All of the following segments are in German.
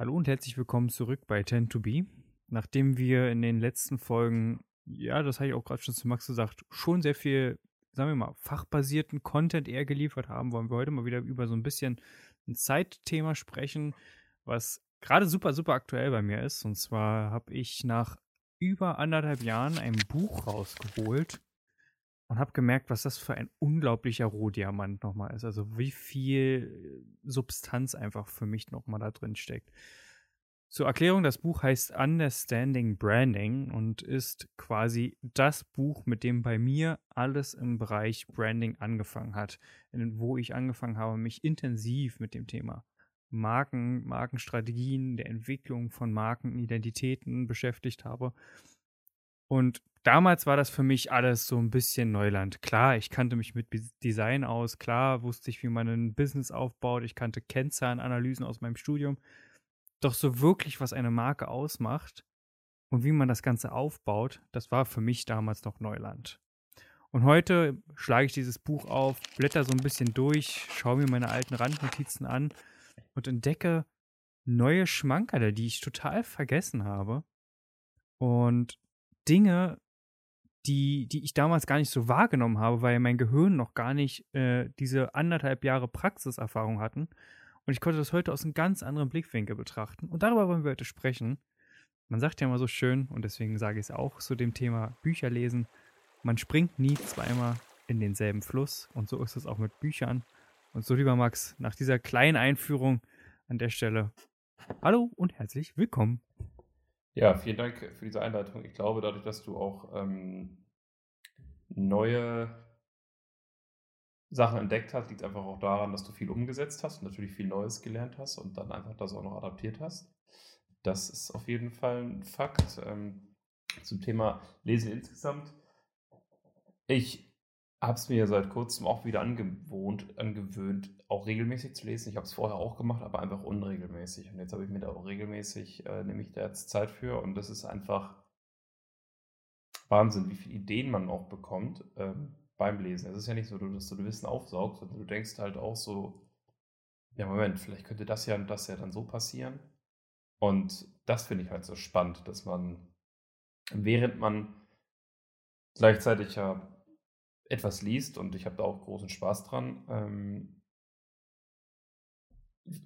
Hallo und herzlich willkommen zurück bei Tend to Be. Nachdem wir in den letzten Folgen, ja, das habe ich auch gerade schon zu Max gesagt, schon sehr viel, sagen wir mal, fachbasierten Content eher geliefert haben, wollen wir heute mal wieder über so ein bisschen ein Zeitthema sprechen, was gerade super, super aktuell bei mir ist. Und zwar habe ich nach über anderthalb Jahren ein Buch rausgeholt und habe gemerkt, was das für ein unglaublicher Rohdiamant nochmal ist. Also wie viel Substanz einfach für mich nochmal da drin steckt. Zur Erklärung, das Buch heißt Understanding Branding und ist quasi das Buch, mit dem bei mir alles im Bereich Branding angefangen hat, wo ich angefangen habe, mich intensiv mit dem Thema Marken, Markenstrategien, der Entwicklung von Markenidentitäten beschäftigt habe. Und damals war das für mich alles so ein bisschen Neuland. Klar, ich kannte mich mit Design aus, klar wusste ich, wie man ein Business aufbaut, ich kannte Kennzahlenanalysen aus meinem Studium. Doch so wirklich, was eine Marke ausmacht und wie man das Ganze aufbaut, das war für mich damals noch Neuland. Und heute schlage ich dieses Buch auf, blätter so ein bisschen durch, schaue mir meine alten Randnotizen an und entdecke neue Schmankerle, die ich total vergessen habe. Und Dinge, die, die ich damals gar nicht so wahrgenommen habe, weil mein Gehirn noch gar nicht äh, diese anderthalb Jahre Praxiserfahrung hatten. Und ich konnte das heute aus einem ganz anderen Blickwinkel betrachten. Und darüber wollen wir heute sprechen. Man sagt ja immer so schön, und deswegen sage ich es auch zu dem Thema Bücher lesen, man springt nie zweimal in denselben Fluss. Und so ist es auch mit Büchern. Und so, lieber Max, nach dieser kleinen Einführung an der Stelle, hallo und herzlich willkommen. Ja, vielen Dank für diese Einleitung. Ich glaube, dadurch, dass du auch ähm, neue Sachen entdeckt hast, liegt einfach auch daran, dass du viel umgesetzt hast und natürlich viel Neues gelernt hast und dann einfach das auch noch adaptiert hast. Das ist auf jeden Fall ein Fakt. Ähm, zum Thema Lesen insgesamt. Ich habe es mir seit kurzem auch wieder angewohnt, angewöhnt, auch regelmäßig zu lesen. Ich habe es vorher auch gemacht, aber einfach unregelmäßig. Und jetzt habe ich mir da auch regelmäßig, äh, nehme ich da jetzt Zeit für. Und das ist einfach Wahnsinn, wie viele Ideen man auch bekommt ähm, beim Lesen. Es ist ja nicht so, dass du Wissen aufsaugst, sondern du denkst halt auch so, ja Moment, vielleicht könnte das ja und das ja dann so passieren. Und das finde ich halt so spannend, dass man, während man gleichzeitig ja etwas liest, und ich habe da auch großen Spaß dran, ähm,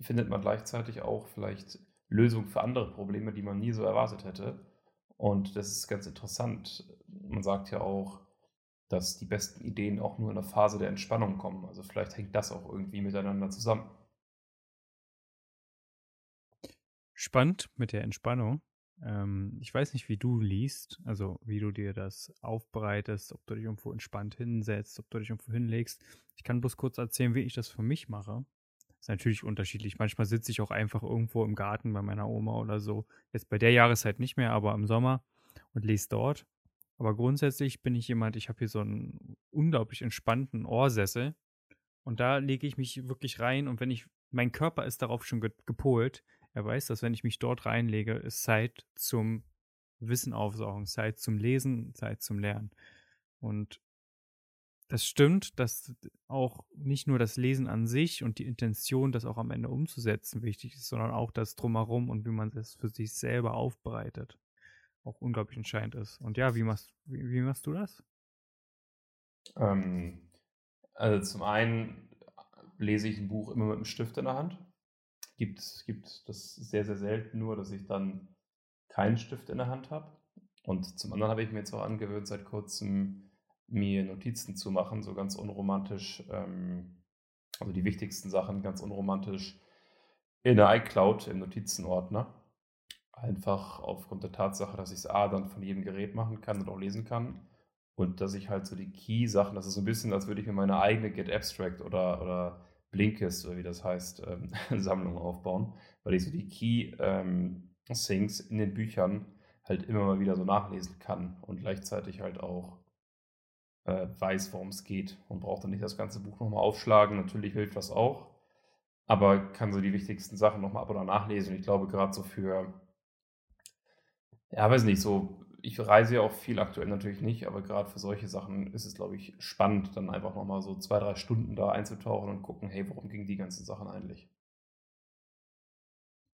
findet man gleichzeitig auch vielleicht Lösungen für andere Probleme, die man nie so erwartet hätte. Und das ist ganz interessant. Man sagt ja auch, dass die besten Ideen auch nur in der Phase der Entspannung kommen. Also vielleicht hängt das auch irgendwie miteinander zusammen. Spannend mit der Entspannung. Ähm, ich weiß nicht, wie du liest, also wie du dir das aufbereitest, ob du dich irgendwo entspannt hinsetzt, ob du dich irgendwo hinlegst. Ich kann bloß kurz erzählen, wie ich das für mich mache. Ist natürlich unterschiedlich. Manchmal sitze ich auch einfach irgendwo im Garten bei meiner Oma oder so. Jetzt bei der Jahreszeit nicht mehr, aber im Sommer und lese dort. Aber grundsätzlich bin ich jemand, ich habe hier so einen unglaublich entspannten Ohrsessel. Und da lege ich mich wirklich rein. Und wenn ich, mein Körper ist darauf schon gepolt, er weiß, dass wenn ich mich dort reinlege, ist Zeit zum Wissen aufsaugen, Zeit zum Lesen, Zeit zum Lernen. Und das stimmt, dass auch nicht nur das Lesen an sich und die Intention, das auch am Ende umzusetzen, wichtig ist, sondern auch das Drumherum und wie man das für sich selber aufbereitet, auch unglaublich entscheidend ist. Und ja, wie machst, wie, wie machst du das? Ähm, also zum einen lese ich ein Buch immer mit einem Stift in der Hand gibt, gibt das sehr, sehr selten nur, dass ich dann keinen Stift in der Hand habe. Und zum anderen habe ich mir jetzt auch angewöhnt, seit kurzem mir Notizen zu machen, so ganz unromantisch, ähm, also die wichtigsten Sachen ganz unromantisch in der iCloud im Notizenordner. Einfach aufgrund der Tatsache, dass ich es A dann von jedem Gerät machen kann und auch lesen kann. Und dass ich halt so die Key-Sachen, das ist so ein bisschen, als würde ich mir meine eigene Get Abstract oder, oder Blinkist, oder wie das heißt, ähm, Sammlung aufbauen, weil ich so die Key ähm, Things in den Büchern halt immer mal wieder so nachlesen kann und gleichzeitig halt auch äh, weiß, worum es geht und braucht dann nicht das ganze Buch nochmal aufschlagen. Natürlich hilft das auch, aber kann so die wichtigsten Sachen nochmal ab oder nachlesen. Ich glaube, gerade so für, ja, weiß nicht, so ich reise ja auch viel aktuell natürlich nicht, aber gerade für solche Sachen ist es, glaube ich, spannend, dann einfach nochmal so zwei, drei Stunden da einzutauchen und gucken, hey, worum ging die ganzen Sachen eigentlich?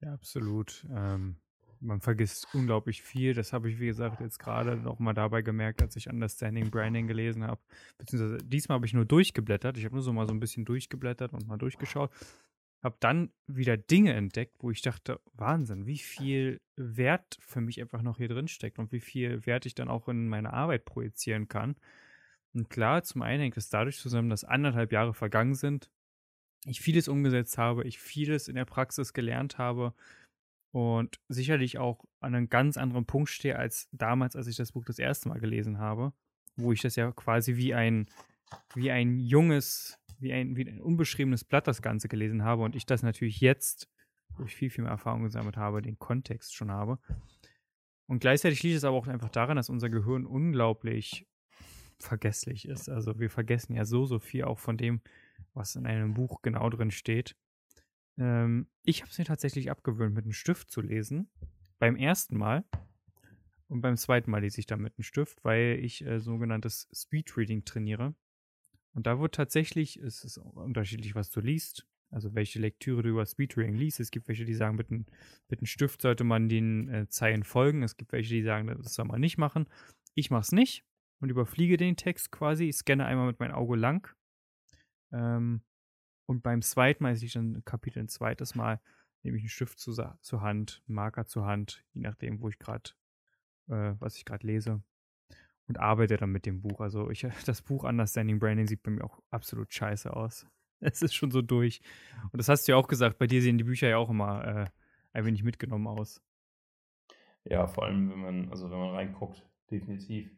Ja, absolut. Ähm, man vergisst unglaublich viel. Das habe ich, wie gesagt, jetzt gerade noch mal dabei gemerkt, als ich Understanding Branding gelesen habe. Beziehungsweise diesmal habe ich nur durchgeblättert. Ich habe nur so mal so ein bisschen durchgeblättert und mal durchgeschaut. Habe dann wieder Dinge entdeckt, wo ich dachte, Wahnsinn, wie viel Wert für mich einfach noch hier drin steckt und wie viel Wert ich dann auch in meine Arbeit projizieren kann. Und klar, zum einen hängt es dadurch zusammen, dass anderthalb Jahre vergangen sind, ich vieles umgesetzt habe, ich vieles in der Praxis gelernt habe und sicherlich auch an einem ganz anderen Punkt stehe als damals, als ich das Buch das erste Mal gelesen habe, wo ich das ja quasi wie ein, wie ein junges, wie ein, wie ein unbeschriebenes Blatt das Ganze gelesen habe und ich das natürlich jetzt, wo ich viel, viel mehr Erfahrung gesammelt habe, den Kontext schon habe. Und gleichzeitig liegt es aber auch einfach daran, dass unser Gehirn unglaublich vergesslich ist. Also wir vergessen ja so, so viel auch von dem, was in einem Buch genau drin steht. Ähm, ich habe es mir tatsächlich abgewöhnt, mit einem Stift zu lesen. Beim ersten Mal. Und beim zweiten Mal lese ich dann mit einem Stift, weil ich äh, sogenanntes Speedreading trainiere. Und da wird tatsächlich, es ist unterschiedlich, was du liest, also welche Lektüre du über Speedreading liest. Es gibt welche, die sagen, mit einem, mit Stift sollte man den äh, Zeilen folgen. Es gibt welche, die sagen, das soll man nicht machen. Ich mache es nicht und überfliege den Text quasi. Ich scanne einmal mit meinem Auge lang. Ähm, und beim zweiten Mal, ich dann Kapitel ein zweites Mal, nehme ich einen Stift zu, zur Hand, einen Marker zur Hand, je nachdem, wo ich gerade, äh, was ich gerade lese. Und arbeite dann mit dem Buch. Also ich, das Buch Understanding Branding sieht bei mir auch absolut scheiße aus. Es ist schon so durch. Und das hast du ja auch gesagt, bei dir sehen die Bücher ja auch immer äh, ein wenig mitgenommen aus. Ja, vor allem, wenn man, also wenn man reinguckt, definitiv.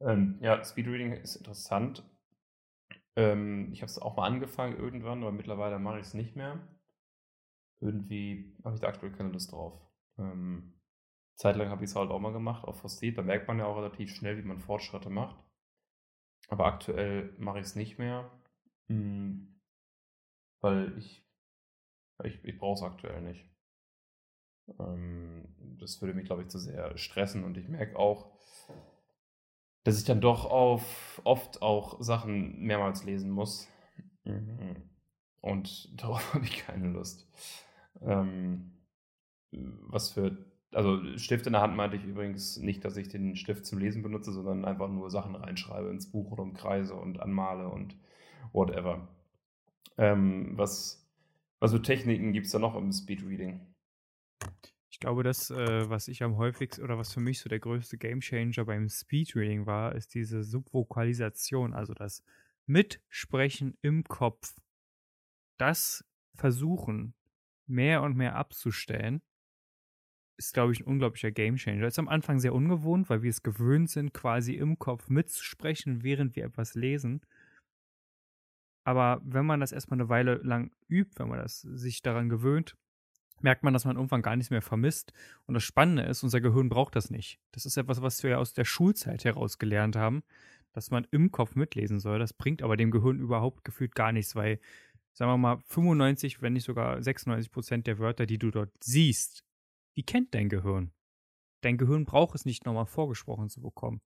Ähm, ja, Speedreading ist interessant, ähm, ich habe es auch mal angefangen irgendwann, aber mittlerweile mache ich es nicht mehr. Irgendwie habe ich da aktuell keine Lust drauf. Ähm, zeitlang habe ich es halt auch mal gemacht, auf Frosted. Da merkt man ja auch relativ schnell, wie man Fortschritte macht. Aber aktuell mache ich es nicht mehr, hm, weil ich, ich, ich brauche es aktuell nicht. Ähm, das würde mich, glaube ich, zu sehr stressen und ich merke auch, dass ich dann doch auf oft auch Sachen mehrmals lesen muss. Mhm. Und darauf habe ich keine Lust. Ähm, was für, also Stift in der Hand meinte ich übrigens nicht, dass ich den Stift zum Lesen benutze, sondern einfach nur Sachen reinschreibe ins Buch oder umkreise und anmale und whatever. Ähm, was, was für Techniken gibt es da noch im Speedreading? Ich glaube, das, äh, was ich am häufigsten oder was für mich so der größte Gamechanger beim Speedreading war, ist diese Subvokalisation, also das Mitsprechen im Kopf. Das Versuchen, mehr und mehr abzustellen, ist, glaube ich, ein unglaublicher Gamechanger. Ist am Anfang sehr ungewohnt, weil wir es gewöhnt sind, quasi im Kopf mitzusprechen, während wir etwas lesen. Aber wenn man das erstmal eine Weile lang übt, wenn man das sich daran gewöhnt, merkt man, dass man irgendwann gar nichts mehr vermisst. Und das Spannende ist, unser Gehirn braucht das nicht. Das ist etwas, was wir ja aus der Schulzeit heraus gelernt haben, dass man im Kopf mitlesen soll. Das bringt aber dem Gehirn überhaupt gefühlt gar nichts, weil, sagen wir mal, 95, wenn nicht sogar 96 Prozent der Wörter, die du dort siehst, die kennt dein Gehirn. Dein Gehirn braucht es nicht nochmal vorgesprochen zu bekommen.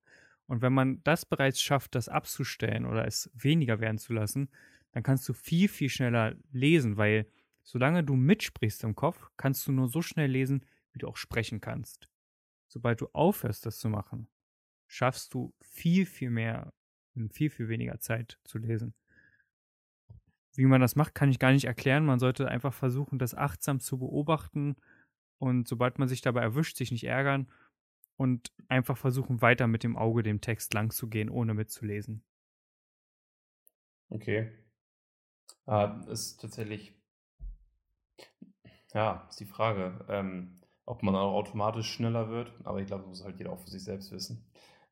Und wenn man das bereits schafft, das abzustellen oder es weniger werden zu lassen, dann kannst du viel, viel schneller lesen, weil Solange du mitsprichst im Kopf, kannst du nur so schnell lesen, wie du auch sprechen kannst. Sobald du aufhörst, das zu machen, schaffst du viel, viel mehr in viel, viel weniger Zeit zu lesen. Wie man das macht, kann ich gar nicht erklären. Man sollte einfach versuchen, das achtsam zu beobachten und sobald man sich dabei erwischt, sich nicht ärgern und einfach versuchen, weiter mit dem Auge dem Text lang zu gehen, ohne mitzulesen. Okay. Uh, ist tatsächlich ja, ist die Frage, ähm, ob man auch automatisch schneller wird, aber ich glaube, das muss halt jeder auch für sich selbst wissen.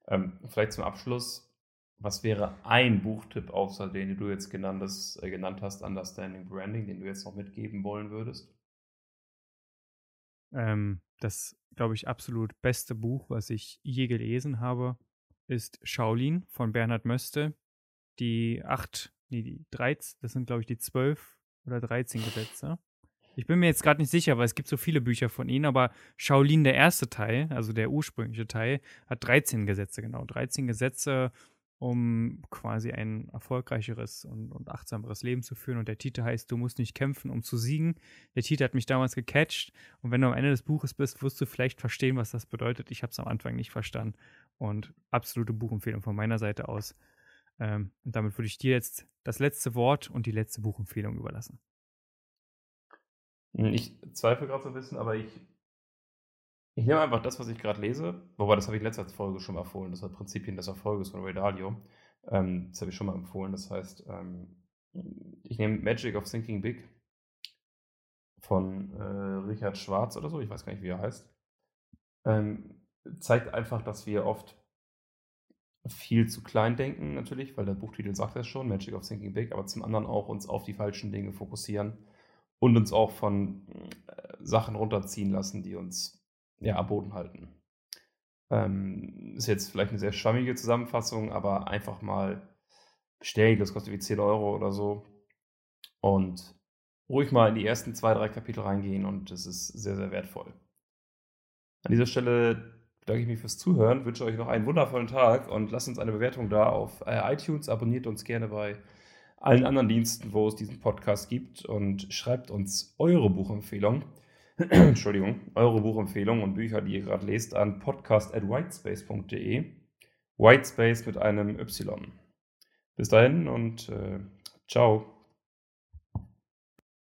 Ähm, vielleicht zum Abschluss, was wäre ein Buchtipp außer den, den du jetzt genannt hast, äh, genannt hast, Understanding Branding, den du jetzt noch mitgeben wollen würdest? Ähm, das, glaube ich, absolut beste Buch, was ich je gelesen habe, ist Shaolin von Bernhard Möste. Die acht, nee, die 13, das sind, glaube ich, die zwölf oder 13 Gesetze. Ich bin mir jetzt gerade nicht sicher, weil es gibt so viele Bücher von ihm, aber Shaolin, der erste Teil, also der ursprüngliche Teil, hat 13 Gesetze, genau. 13 Gesetze, um quasi ein erfolgreicheres und, und, achtsameres Leben zu führen. Und der Titel heißt, du musst nicht kämpfen, um zu siegen. Der Titel hat mich damals gecatcht. Und wenn du am Ende des Buches bist, wirst du vielleicht verstehen, was das bedeutet. Ich habe es am Anfang nicht verstanden. Und absolute Buchempfehlung von meiner Seite aus. Ähm, und damit würde ich dir jetzt das letzte Wort und die letzte Buchempfehlung überlassen. Ich zweifle gerade so ein bisschen, aber ich ich nehme einfach das, was ich gerade lese, wobei das habe ich letzte Folge schon mal empfohlen, das war Prinzipien des Erfolges von Ray Dalio. Ähm, das habe ich schon mal empfohlen, das heißt, ähm, ich nehme Magic of Thinking Big von äh, Richard Schwarz oder so, ich weiß gar nicht, wie er heißt. Ähm, zeigt einfach, dass wir oft viel zu klein denken, natürlich, weil der Buchtitel sagt es schon, Magic of Thinking Big, aber zum anderen auch uns auf die falschen Dinge fokussieren und uns auch von äh, Sachen runterziehen lassen, die uns ja, am Boden halten. Ähm, ist jetzt vielleicht eine sehr schwammige Zusammenfassung, aber einfach mal bestellen, das kostet wie 10 Euro oder so. Und ruhig mal in die ersten zwei, drei Kapitel reingehen und es ist sehr, sehr wertvoll. An dieser Stelle bedanke ich mich fürs Zuhören, wünsche euch noch einen wundervollen Tag und lasst uns eine Bewertung da auf äh, iTunes. Abonniert uns gerne bei allen anderen Diensten, wo es diesen Podcast gibt und schreibt uns eure Buchempfehlung. Entschuldigung, eure Buchempfehlungen und Bücher, die ihr gerade lest, an podcast.whitespace.de. Whitespace mit einem Y. Bis dahin und äh, ciao.